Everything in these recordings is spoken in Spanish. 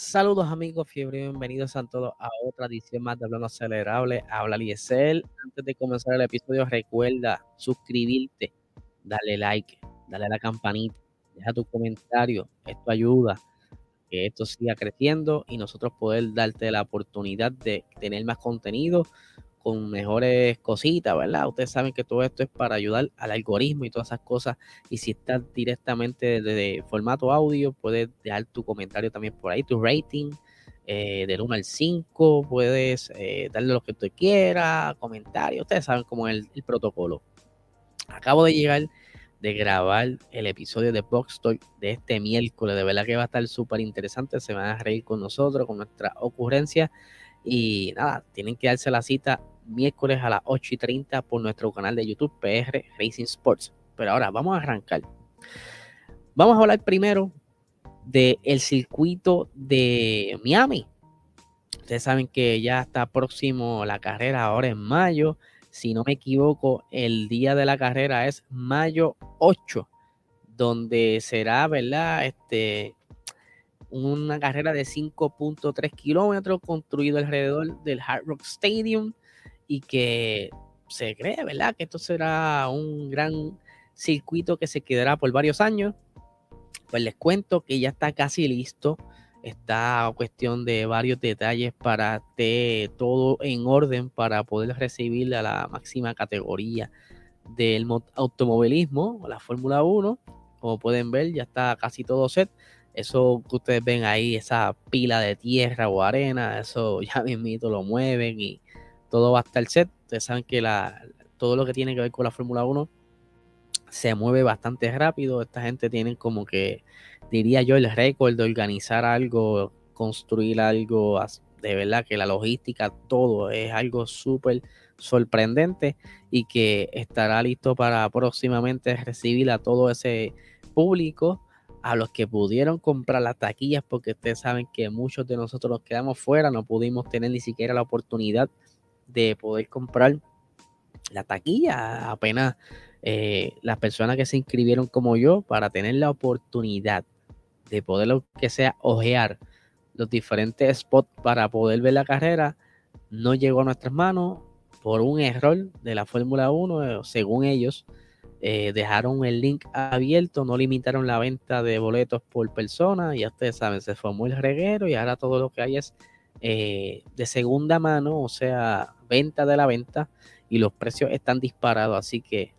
Saludos amigos, fiebre, bienvenidos a todos a otra edición más de Hablando Acelerable. Habla Liesel. Antes de comenzar el episodio, recuerda suscribirte, dale like, dale a la campanita, deja tu comentario. Esto ayuda a que esto siga creciendo y nosotros poder darte la oportunidad de tener más contenido con mejores cositas, ¿verdad? Ustedes saben que todo esto es para ayudar al algoritmo y todas esas cosas. Y si estás directamente desde formato audio, puedes dejar tu comentario también por ahí, tu rating. Eh, del 1 al 5, puedes eh, darle lo que tú quieras, comentarios, ustedes saben cómo es el, protocolo. Acabo de llegar de grabar el episodio de Box Talk de este miércoles, de verdad que va a estar súper interesante, se van a reír con nosotros, con nuestra ocurrencia y nada, tienen que darse la cita miércoles a las 8 y 30 por nuestro canal de YouTube PR Racing Sports. Pero ahora vamos a arrancar. Vamos a hablar primero del el circuito de Miami. Ustedes saben que ya está próximo la carrera ahora en mayo. Si no me equivoco, el día de la carrera es mayo 8, donde será, ¿verdad? Este, una carrera de 5.3 kilómetros construido alrededor del Hard Rock Stadium y que se cree, ¿verdad? Que esto será un gran circuito que se quedará por varios años. Pues les cuento que ya está casi listo. Está cuestión de varios detalles para que todo en orden para poder recibir a la máxima categoría del automovilismo, la Fórmula 1. Como pueden ver, ya está casi todo set. Eso que ustedes ven ahí, esa pila de tierra o arena, eso ya mismito lo mueven y todo va a estar set. Ustedes saben que la, todo lo que tiene que ver con la Fórmula 1 se mueve bastante rápido. Esta gente tiene como que, diría yo, el récord de organizar algo, construir algo, de verdad que la logística, todo es algo súper sorprendente y que estará listo para próximamente recibir a todo ese público a los que pudieron comprar las taquillas, porque ustedes saben que muchos de nosotros nos quedamos fuera, no pudimos tener ni siquiera la oportunidad de poder comprar la taquilla. Apenas eh, las personas que se inscribieron como yo para tener la oportunidad de poder, lo que sea, ojear los diferentes spots para poder ver la carrera, no llegó a nuestras manos por un error de la Fórmula 1, según ellos. Eh, dejaron el link abierto, no limitaron la venta de boletos por persona, ya ustedes saben, se formó el reguero y ahora todo lo que hay es eh, de segunda mano, o sea, venta de la venta y los precios están disparados, así que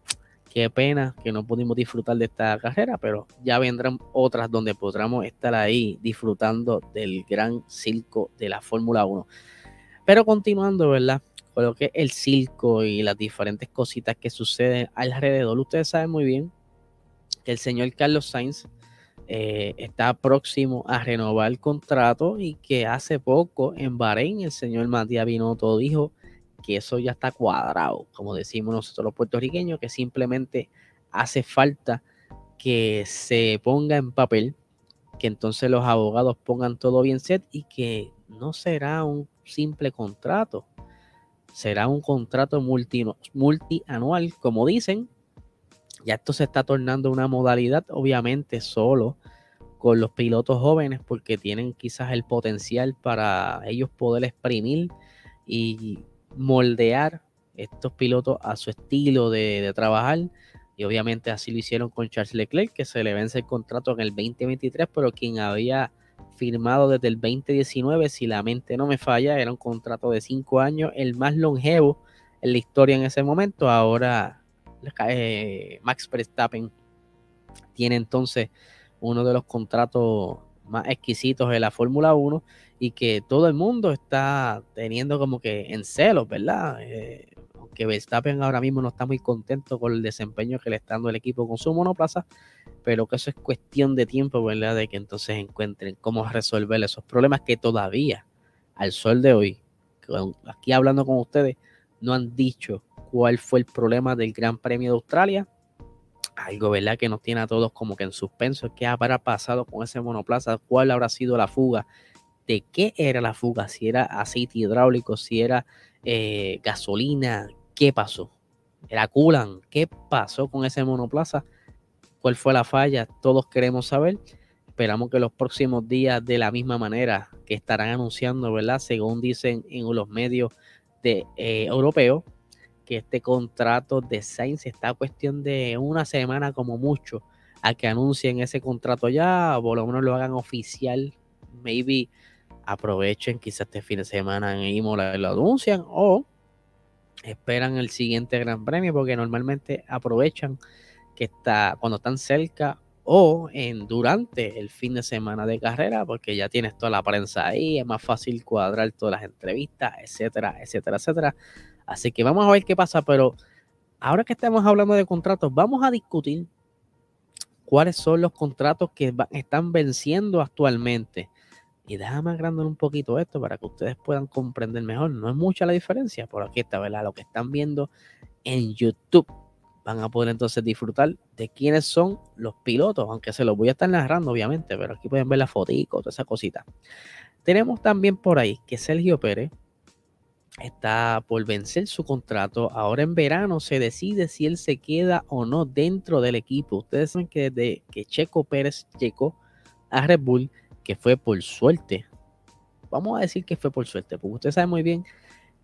qué pena que no pudimos disfrutar de esta carrera, pero ya vendrán otras donde podremos estar ahí disfrutando del gran circo de la Fórmula 1. Pero continuando, ¿verdad? Con lo que es el circo y las diferentes cositas que suceden alrededor, ustedes saben muy bien que el señor Carlos Sainz eh, está próximo a renovar el contrato y que hace poco en Bahrein el señor Matías Binotto dijo que eso ya está cuadrado, como decimos nosotros los puertorriqueños, que simplemente hace falta que se ponga en papel, que entonces los abogados pongan todo bien set y que no será un simple contrato, será un contrato multi, multianual, como dicen, ya esto se está tornando una modalidad, obviamente solo con los pilotos jóvenes, porque tienen quizás el potencial para ellos poder exprimir y moldear estos pilotos a su estilo de, trabajar. Y obviamente así lo hicieron con Charles Leclerc, que se le vence el contrato en el 2023, pero quien había firmado desde el 2019, si la mente no me falla, era un contrato de cinco años, el más longevo en la historia en ese momento. Ahora eh, Max Verstappen tiene entonces uno de los contratos más exquisitos de la Fórmula 1 y que todo el mundo está teniendo como que en celos, ¿verdad? Eh, aunque Verstappen ahora mismo no está muy contento con el desempeño que le está dando el equipo con su monoplaza, pero que eso es cuestión de tiempo, ¿verdad? De que entonces encuentren cómo resolver esos problemas que todavía, al sol de hoy, aquí hablando con ustedes, no han dicho cuál fue el problema del Gran Premio de Australia. Algo, ¿verdad? Que nos tiene a todos como que en suspenso. ¿Qué habrá pasado con ese monoplaza? ¿Cuál habrá sido la fuga? ¿De qué era la fuga? Si era aceite hidráulico, si era eh, gasolina. ¿Qué pasó? ¿Era coolant? ¿Qué pasó con ese monoplaza? ¿Cuál fue la falla? Todos queremos saber. esperamos que los próximos días de la misma manera que estarán anunciando, ¿verdad? Según dicen en los medios eh, europeos, que este contrato de Sainz está cuestión de una semana como mucho a que anuncien ese contrato ya, o por lo menos lo hagan oficial, maybe aprovechen quizás este fin de semana en Imola lo anuncian o esperan el siguiente Gran Premio porque normalmente aprovechan que está cuando están cerca o en durante el fin de semana de carrera porque ya tienes toda la prensa ahí, es más fácil cuadrar todas las entrevistas, etcétera, etcétera, etcétera. Así que vamos a ver qué pasa, pero ahora que estamos hablando de contratos, vamos a discutir cuáles son los contratos que están venciendo actualmente. Y déjame agrandar un poquito esto para que ustedes puedan comprender mejor. No es mucha la diferencia, por aquí está, ¿verdad? Lo que están viendo en YouTube. Van a poder entonces disfrutar de quiénes son los pilotos, aunque se los voy a estar narrando, obviamente, pero aquí pueden ver la fotico, toda esa cosita. Tenemos también por ahí que Sergio Pérez está por vencer su contrato. Ahora en verano se decide si él se queda o no dentro del equipo. Ustedes saben que desde que Checo Pérez llegó a Red Bull, que fue por suerte. Vamos a decir que fue por suerte, porque usted sabe muy bien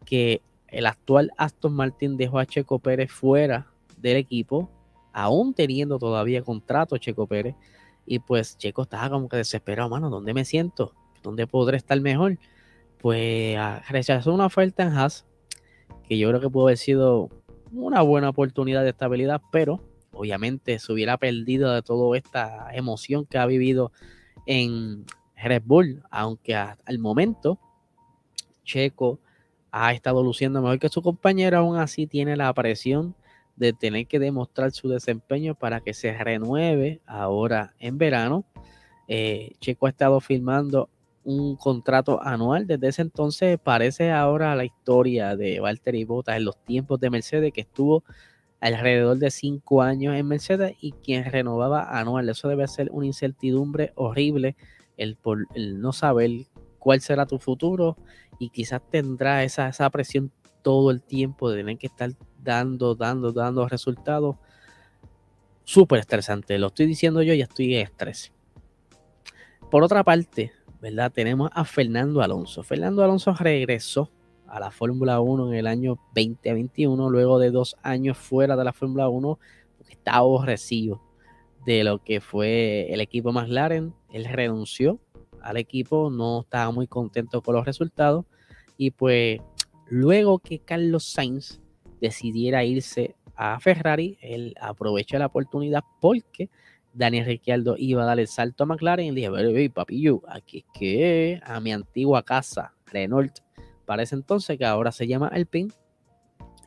que el actual Aston Martin dejó a Checo Pérez fuera del equipo, aún teniendo todavía contrato Checo Pérez. Y pues Checo estaba como que desesperado, mano, ¿dónde me siento? ¿Dónde podré estar mejor? Pues rechazó una oferta en Haas, que yo creo que pudo haber sido una buena oportunidad de estabilidad, pero obviamente se hubiera perdido de toda esta emoción que ha vivido en Red Bull, aunque al momento Checo ha estado luciendo mejor que su compañero, aún así tiene la presión de tener que demostrar su desempeño para que se renueve ahora en verano. Eh, Checo ha estado filmando un contrato anual. Desde ese entonces parece ahora la historia de Valtteri Bottas en los tiempos de Mercedes, que estuvo alrededor de cinco años en Mercedes y quien renovaba anual. Eso debe ser una incertidumbre horrible, el, por, el no saber cuál será tu futuro y quizás tendrá esa, esa presión todo el tiempo de que estar dando, dando, dando resultados. Súper estresante, lo estoy diciendo yo y estoy en estrés. Por otra parte, Tenemos a Fernando Alonso. Fernando Alonso regresó a la Fórmula 1 en el año 2021, luego de dos años fuera de la Fórmula 1, porque estaba aborrecido de lo que fue el equipo McLaren. Él renunció al equipo, no estaba muy contento con los resultados. Y pues luego que Carlos Sainz decidiera irse a Ferrari, él aprovechó la oportunidad porque Daniel Ricciardo iba a dar el salto a McLaren y dije, papillo, aquí es que a mi antigua casa, Renault, para ese entonces, que ahora se llama Alpine,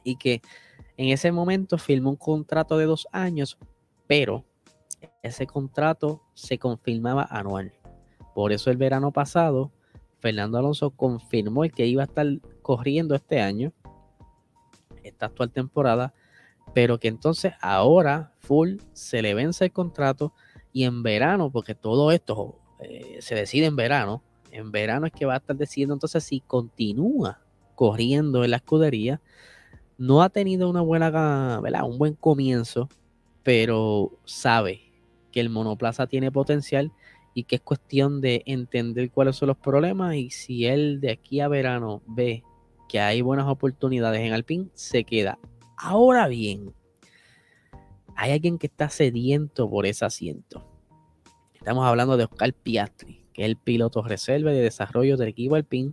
y que en ese momento firmó un contrato de dos años, pero ese contrato se confirmaba anual. Por eso el verano pasado, Fernando Alonso confirmó el que iba a estar corriendo este año, esta actual temporada, pero que entonces ahora full se le vence el contrato y en verano, porque todo esto eh, se decide en verano, en verano es que va a estar decidiendo entonces si continúa corriendo en la escudería. No ha tenido una buena. Un buen comienzo, pero sabe que el monoplaza tiene potencial y que es cuestión de entender cuáles son los problemas y si él de aquí a verano ve que hay buenas oportunidades en Alpine, se queda. Ahora bien, hay alguien que está sediento por ese asiento. Estamos hablando de Oscar Piastri, que es el piloto reserva de desarrollo del equipo Alpine,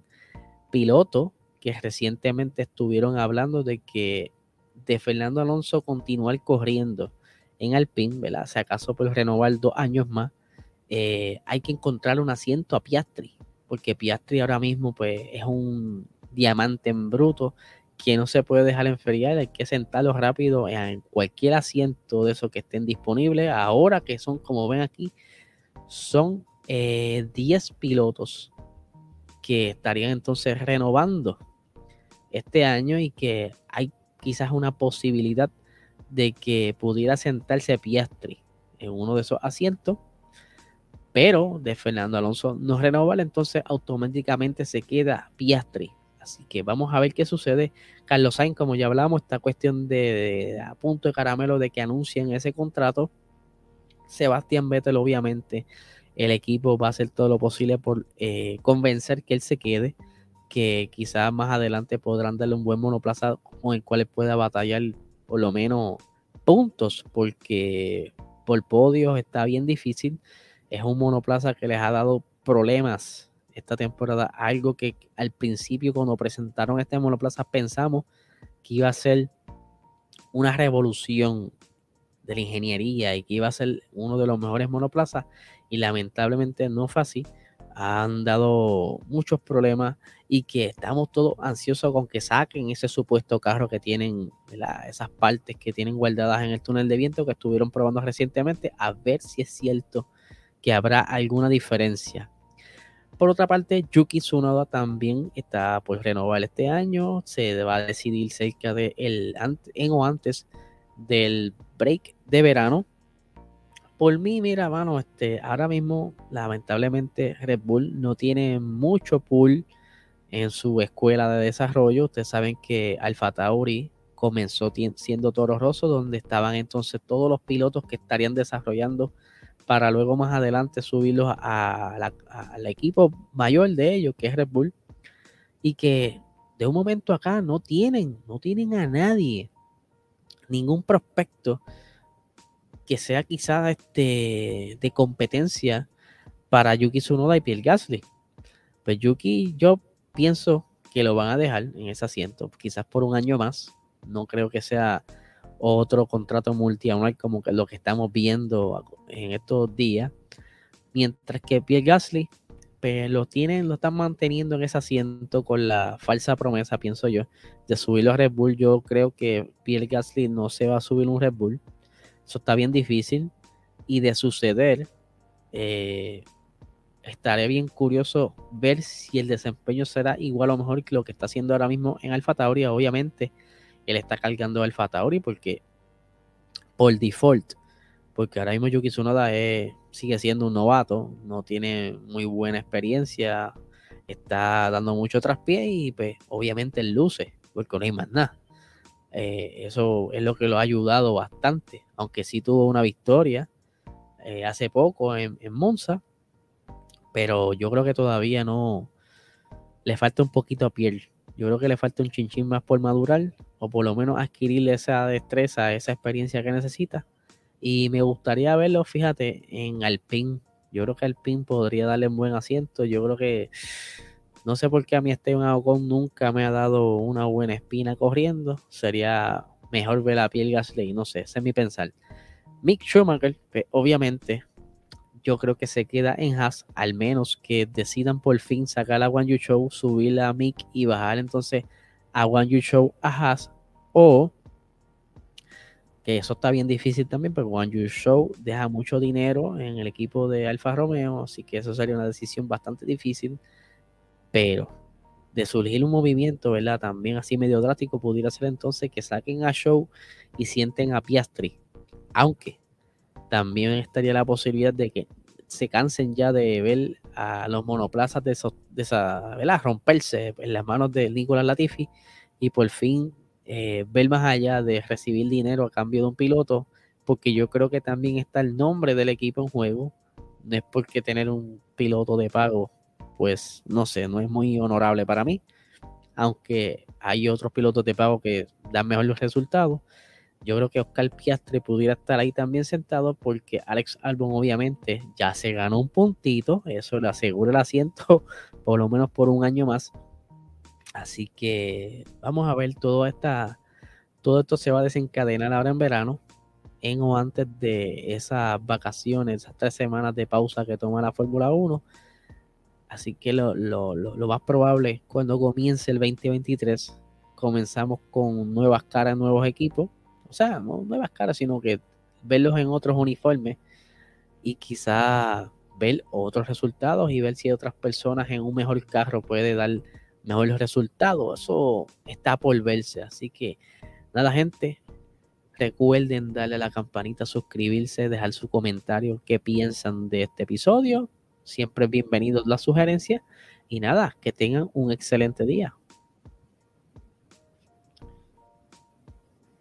piloto que recientemente estuvieron hablando de que de Fernando Alonso continuar corriendo en Alpine, ¿verdad? Si acaso por renovar dos años más, eh, hay que encontrar un asiento a Piastri, porque Piastri ahora mismo pues es un diamante en bruto que no se puede dejar enfriar, hay que sentarlo rápido en cualquier asiento de esos que estén disponibles. Ahora que son, como ven aquí, son 10 eh, pilotos que estarían entonces renovando este año y que hay quizás una posibilidad de que pudiera sentarse Piastri en uno de esos asientos, pero de Fernando Alonso no renovar, entonces automáticamente se queda Piastri Así que vamos a ver qué sucede. Carlos Sainz, como ya hablamos, esta cuestión de, a punto de caramelo de que anuncien ese contrato. Sebastián Vettel, obviamente, el equipo va a hacer todo lo posible por eh, convencer que él se quede, que quizás más adelante podrán darle un buen monoplaza con el cual él pueda batallar por lo menos puntos, porque por podios está bien difícil. Es un monoplaza que les ha dado problemas esta temporada, algo que al principio cuando presentaron este monoplaza pensamos que iba a ser una revolución de la ingeniería y que iba a ser uno de los mejores monoplazas y lamentablemente no fue así. Han dado muchos problemas y que estamos todos ansiosos con que saquen ese supuesto carro que tienen, esas partes que tienen guardadas en el túnel de viento que estuvieron probando recientemente, a ver si es cierto que habrá alguna diferencia. Por otra parte, Yuki Tsunoda también está por renovar este año. Se va a decidir cerca de el en o antes del break de verano. Por mí, mira, mano, este, ahora mismo, lamentablemente, Red Bull no tiene mucho pool en su escuela de desarrollo. Ustedes saben que Alfa Tauri comenzó siendo Toro Rosso, donde estaban entonces todos los pilotos que estarían desarrollando para luego más adelante subirlos al equipo mayor de ellos, que es Red Bull, y que de un momento acá no tienen, no tienen a nadie ningún prospecto que sea quizá este, de competencia para Yuki Tsunoda y Pierre Gasly. Pues Yuki, yo pienso que lo van a dejar en ese asiento, quizás por un año más. No creo que sea otro contrato multianual como que lo que estamos viendo en estos días. Mientras que Pierre Gasly pues, lo tienen, lo están manteniendo en ese asiento con la falsa promesa, pienso yo, de subirlo a Red Bull. Yo creo que Pierre Gasly no se va a subir un Red Bull. Eso está bien difícil. Y de suceder, eh, estaré bien curioso ver si el desempeño será igual o mejor que lo que está haciendo ahora mismo en Alfa Tauri. Obviamente, él está cargando Alfa Tauri porque por default, porque ahora mismo Yuki Tsunoda sigue siendo un novato, no tiene muy buena experiencia, está dando mucho traspié y pues obviamente luce, porque no hay más nada. Eh, eso es lo que lo ha ayudado bastante, aunque sí tuvo una victoria eh, hace poco en, Monza, pero yo creo que todavía no le falta un poquito a piel. Yo creo que le falta un chinchín más por madurar o por lo menos adquirirle esa destreza, esa experiencia que necesita y me gustaría verlo, fíjate, en Alpine. Yo creo que Alpine podría darle un buen asiento. Yo creo que no sé por qué a mí Esteban Ocon nunca me ha dado una buena espina corriendo. Sería mejor ver a Pierre Gasly, no sé, ese es mi pensar. Mick Schumacher, pues, obviamente, yo creo que se queda en Haas, al menos que decidan por fin sacar a One You Show, subir a Mick y bajar entonces a One You Show a Haas. O que eso está bien difícil también, porque One You Show deja mucho dinero en el equipo de Alfa Romeo, así que eso sería una decisión bastante difícil, pero de surgir un movimiento, ¿verdad? También así medio drástico, pudiera ser entonces que saquen a Show y sienten a Piastri, aunque también estaría la posibilidad de que se cansen ya de ver a los monoplazas de, esos, de esa, ¿verdad? Romperse en las manos de Nicolás Latifi y por fin eh, ver más allá de recibir dinero a cambio de un piloto, porque yo creo que también está el nombre del equipo en juego. No es porque tener un piloto de pago, pues no sé, no es muy honorable para mí. Aunque hay otros pilotos de pago que dan mejor los resultados. Yo creo que Oscar Piastre pudiera estar ahí también sentado porque Alex Albon obviamente ya se ganó un puntito, eso le asegura el asiento por lo menos por un año más. Así que vamos a ver todo esta, todo esto se va a desencadenar ahora en verano, en o antes de esas vacaciones, esas tres semanas de pausa que toma la Fórmula 1. Así que lo, más probable cuando comience el 2023, comenzamos con nuevas caras, nuevos equipos. Sea, no nuevas caras, sino que verlos en otros uniformes y quizá ver otros resultados y ver si otras personas en un mejor carro puede dar mejor los resultados. Eso está por verse. Así que nada, gente. Recuerden darle a la campanita, suscribirse, dejar su comentario, qué piensan de este episodio. Siempre bienvenidos las sugerencias. Y nada, que tengan un excelente día.